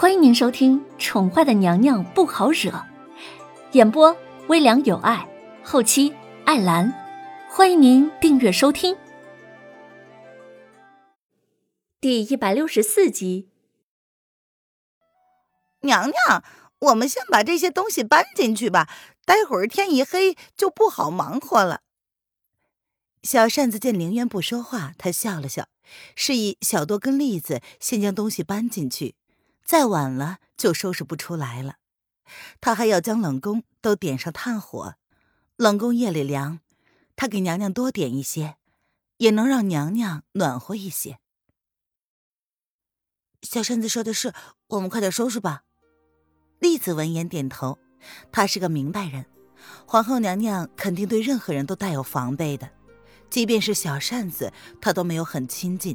欢迎您收听《宠坏的娘娘不好惹》，演播微凉有爱，后期艾兰。欢迎您订阅收听。第一百六十四集，娘娘，我们先把这些东西搬进去吧，待会儿天一黑就不好忙活了。小扇子见凌渊不说话，他笑了笑，示意小多跟栗子先将东西搬进去。再晚了就收拾不出来了。他还要将冷宫都点上炭火，冷宫夜里凉，他给娘娘多点一些，也能让娘娘暖和一些。小扇子说的是，我们快点收拾吧。栗子闻言点头，她是个明白人，皇后娘娘肯定对任何人都带有防备的，即便是小扇子，她都没有很亲近。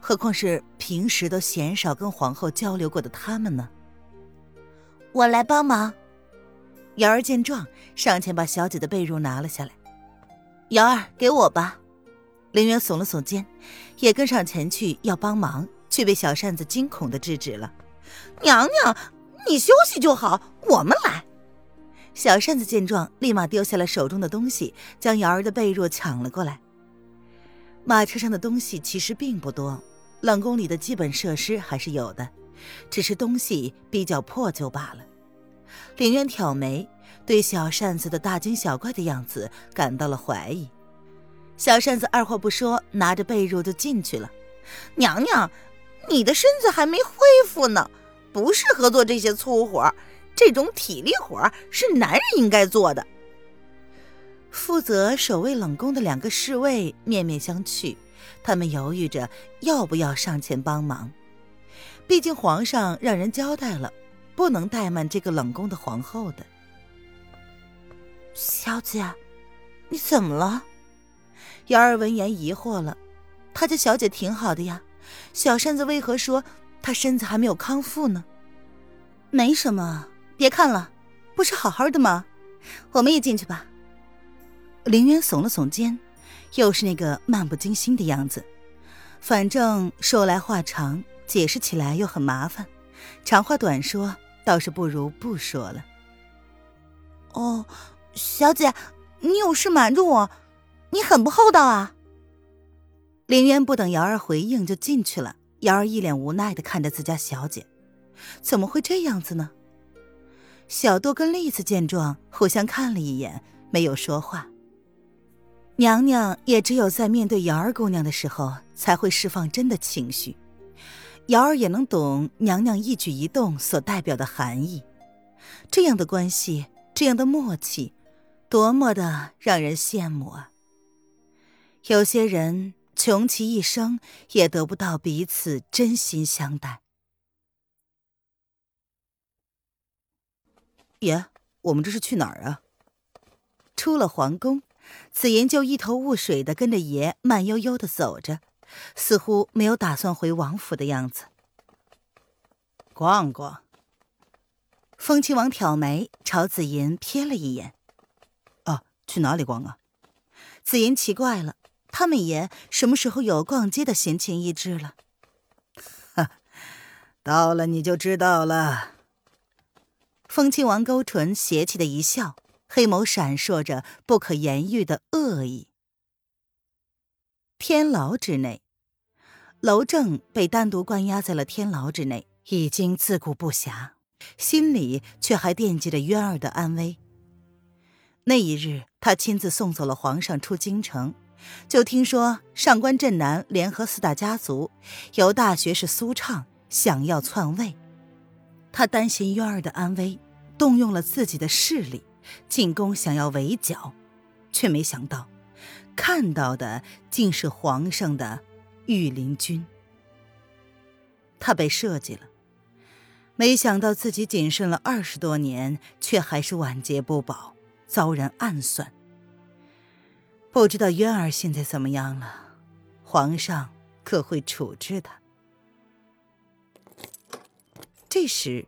何况是平时都鲜少跟皇后交流过的他们呢？我来帮忙。瑶儿见状，上前把小姐的被褥拿了下来。瑶儿，给我吧。凌渊耸了耸肩，也跟上前去要帮忙，却被小扇子惊恐的制止了。娘娘，你休息就好，我们来。小扇子见状，立马丢下了手中的东西，将瑶儿的被褥抢了过来。马车上的东西其实并不多，冷宫里的基本设施还是有的，只是东西比较破旧罢了。凌渊挑眉，对小扇子的大惊小怪的样子感到了怀疑。小扇子二话不说，拿着被褥就进去了。娘娘，你的身子还没恢复呢，不适合做这些粗活，这种体力活是男人应该做的。负责守卫冷宫的两个侍卫面面相觑，他们犹豫着要不要上前帮忙。毕竟皇上让人交代了，不能怠慢这个冷宫的皇后的。小姐，你怎么了？瑶儿闻言疑惑了，她家小姐挺好的呀，小扇子为何说她身子还没有康复呢？没什么，别看了，不是好好的吗？我们也进去吧。凌渊耸了耸肩，又是那个漫不经心的样子。反正说来话长，解释起来又很麻烦，长话短说，倒是不如不说了。哦，小姐，你有事瞒着我，你很不厚道啊！林渊不等瑶儿回应就进去了。瑶儿一脸无奈的看着自家小姐，怎么会这样子呢？小豆跟栗子见状，互相看了一眼，没有说话。娘娘也只有在面对瑶儿姑娘的时候，才会释放真的情绪。瑶儿也能懂娘娘一举一动所代表的含义。这样的关系，这样的默契，多么的让人羡慕啊！有些人穷其一生也得不到彼此真心相待。爷，我们这是去哪儿啊？出了皇宫。紫妍就一头雾水的跟着爷慢悠悠的走着，似乎没有打算回王府的样子。逛逛。风亲王挑眉朝紫妍瞥了一眼：“啊，去哪里逛啊？”紫妍奇怪了，他们爷什么时候有逛街的闲情逸致了？哈，到了你就知道了。风亲王勾唇邪气的一笑。黑眸闪烁着不可言喻的恶意。天牢之内，娄正被单独关押在了天牢之内，已经自顾不暇，心里却还惦记着渊儿的安危。那一日，他亲自送走了皇上出京城，就听说上官镇南联合四大家族，由大学士苏畅想要篡位，他担心渊儿的安危，动用了自己的势力。进宫想要围剿，却没想到看到的竟是皇上的御林军。他被设计了，没想到自己谨慎了二十多年，却还是晚节不保，遭人暗算。不知道渊儿现在怎么样了，皇上可会处置他？这时。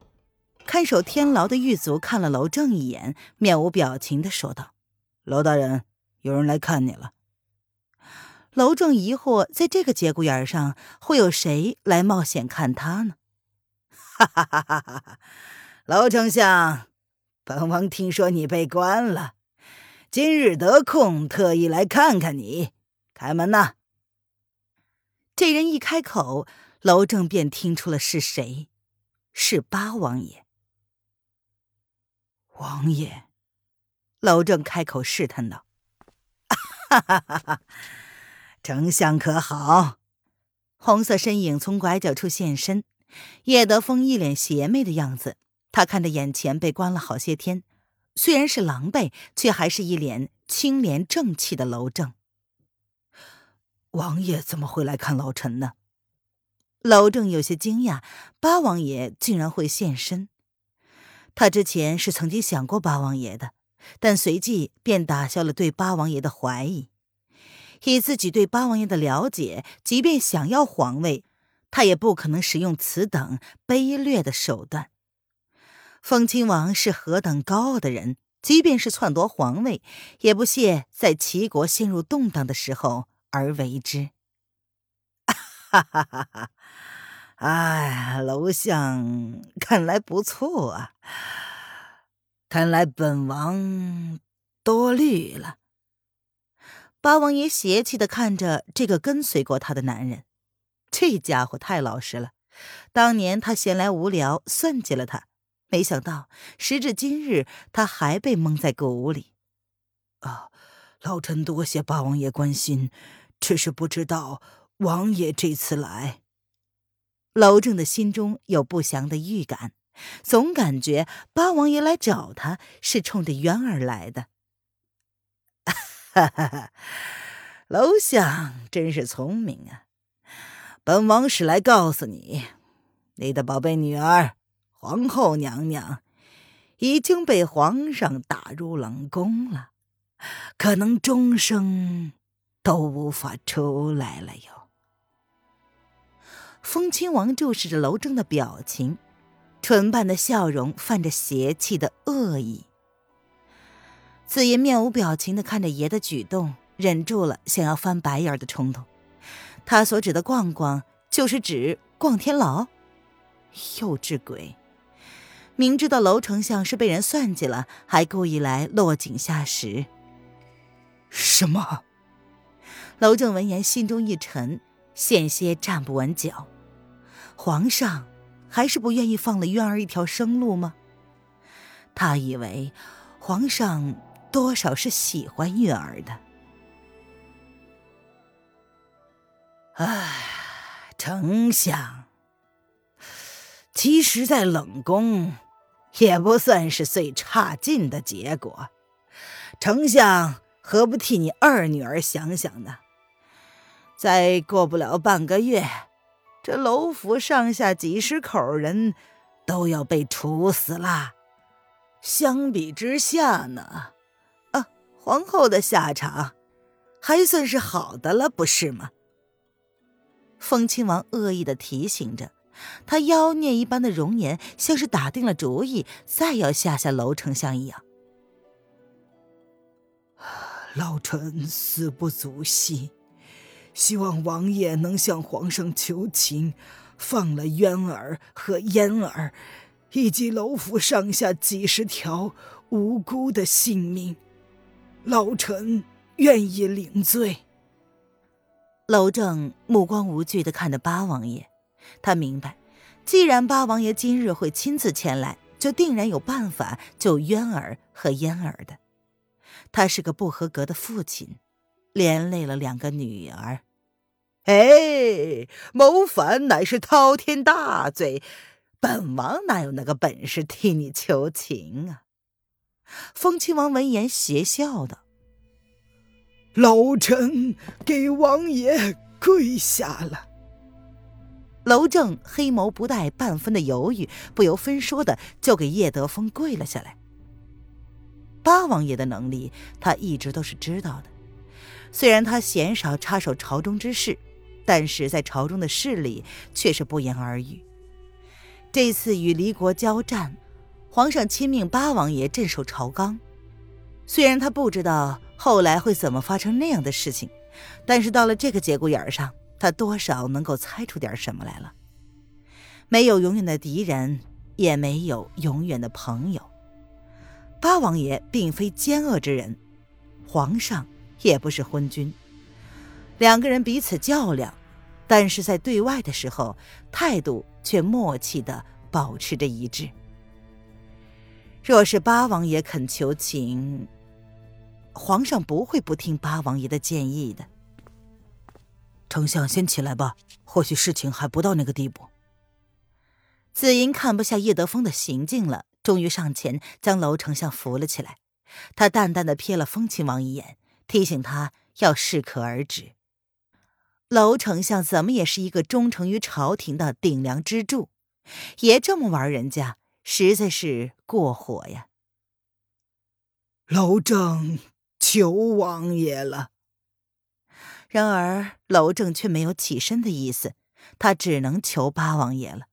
看守天牢的狱卒看了娄正一眼，面无表情的说道：“娄大人，有人来看你了。”娄正疑惑，在这个节骨眼上，会有谁来冒险看他呢？哈哈哈哈哈哈！娄丞相，本王听说你被关了，今日得空，特意来看看你。开门呐！这人一开口，娄正便听出了是谁，是八王爷。王爷，娄正开口试探道：“哈哈哈哈！丞相可好？”红色身影从拐角处现身，叶德风一脸邪魅的样子。他看着眼前被关了好些天，虽然是狼狈，却还是一脸清廉正气的娄正。王爷怎么会来看老臣呢？娄正有些惊讶，八王爷竟然会现身。他之前是曾经想过八王爷的，但随即便打消了对八王爷的怀疑。以自己对八王爷的了解，即便想要皇位，他也不可能使用此等卑劣的手段。风亲王是何等高傲的人，即便是篡夺皇位，也不屑在齐国陷入动荡的时候而为之。哈哈哈哈！哎，楼相看来不错啊，看来本王多虑了。八王爷邪气的看着这个跟随过他的男人，这家伙太老实了。当年他闲来无聊算计了他，没想到时至今日，他还被蒙在狗屋里。啊，老臣多谢八王爷关心，只是不知道王爷这次来。娄正的心中有不祥的预感，总感觉八王爷来找他是冲着渊儿来的。哈哈哈，楼相真是聪明啊！本王是来告诉你，你的宝贝女儿皇后娘娘已经被皇上打入冷宫了，可能终生都无法出来了哟。风亲王注视着楼正的表情，唇瓣的笑容泛着邪气的恶意。紫爷面无表情的看着爷的举动，忍住了想要翻白眼的冲动。他所指的“逛逛”，就是指逛天牢。幼稚鬼！明知道楼丞相是被人算计了，还故意来落井下石。什么？楼正闻言心中一沉，险些站不稳脚。皇上还是不愿意放了渊儿一条生路吗？他以为皇上。多少是喜欢月儿的。唉，丞相，其实，在冷宫也不算是最差劲的结果。丞相何不替你二女儿想想呢？再过不了半个月，这楼府上下几十口人都要被处死了。相比之下呢？啊皇后的下场，还算是好的了，不是吗？风亲王恶意的提醒着，他妖孽一般的容颜，像是打定了主意，再要吓吓楼丞相一样。老臣死不足惜，希望王爷能向皇上求情，放了渊儿和嫣儿，以及楼府上下几十条无辜的性命。老臣愿意领罪。楼正目光无惧的看着八王爷，他明白，既然八王爷今日会亲自前来，就定然有办法救渊儿和嫣儿的。他是个不合格的父亲，连累了两个女儿。哎，谋反乃是滔天大罪，本王哪有那个本事替你求情啊？风亲王闻言邪笑道：“老臣给王爷跪下了。”娄正黑眸不带半分的犹豫，不由分说的就给叶德风跪了下来。八王爷的能力，他一直都是知道的。虽然他鲜少插手朝中之事，但是在朝中的势力却是不言而喻。这次与离国交战。皇上亲命八王爷镇守朝纲，虽然他不知道后来会怎么发生那样的事情，但是到了这个节骨眼上，他多少能够猜出点什么来了。没有永远的敌人，也没有永远的朋友。八王爷并非奸恶之人，皇上也不是昏君。两个人彼此较量，但是在对外的时候，态度却默契的保持着一致。若是八王爷肯求情，皇上不会不听八王爷的建议的。丞相先起来吧，或许事情还不到那个地步。紫银看不下叶德风的行径了，终于上前将楼丞相扶了起来。他淡淡的瞥了风亲王一眼，提醒他要适可而止。楼丞相怎么也是一个忠诚于朝廷的顶梁支柱，也这么玩人家，实在是过火呀。楼正求王爷了。然而楼正却没有起身的意思，他只能求八王爷了。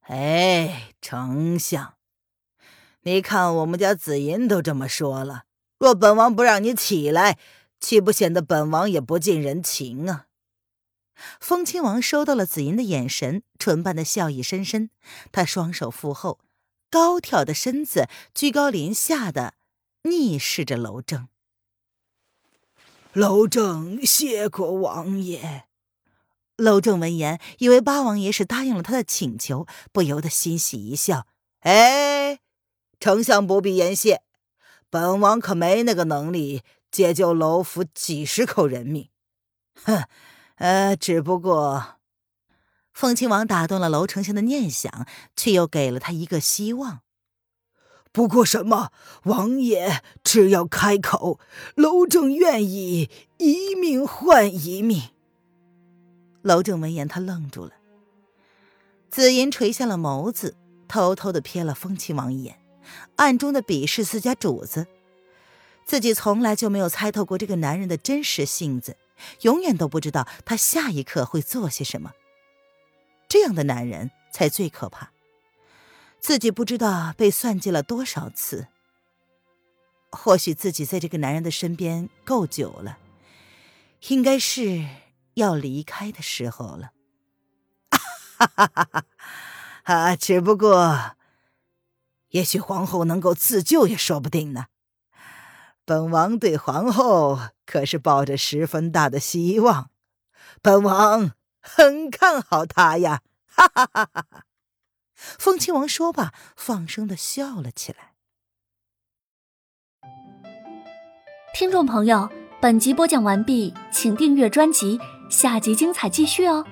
哎，丞相，你看我们家紫银都这么说了，若本王不让你起来，岂不显得本王也不近人情啊？风亲王收到了紫银的眼神，唇瓣的笑意深深，他双手负后，高挑的身子居高临下的逆视着楼正。楼正谢过王爷。楼正闻言，以为八王爷是答应了他的请求，不由得欣喜一笑。哎，丞相不必言谢，本王可没那个能力解救楼府几十口人命。哼，呃，只不过，凤亲王打断了楼丞相的念想，却又给了他一个希望。不过什么，王爷只要开口，楼正愿意一命换一命。楼正闻言，他愣住了。紫银垂下了眸子，偷偷的瞥了风亲王一眼，暗中的鄙视自家主子。自己从来就没有猜透过这个男人的真实性子，永远都不知道他下一刻会做些什么。这样的男人才最可怕。自己不知道被算计了多少次。或许自己在这个男人的身边够久了，应该是。要离开的时候了，哈哈哈哈啊！只不过，也许皇后能够自救也说不定呢。本王对皇后可是抱着十分大的希望，本王很看好她呀！哈哈哈哈哈！风亲王说罢，放声的笑了起来。听众朋友，本集播讲完毕，请订阅专辑。下集精彩继续哦！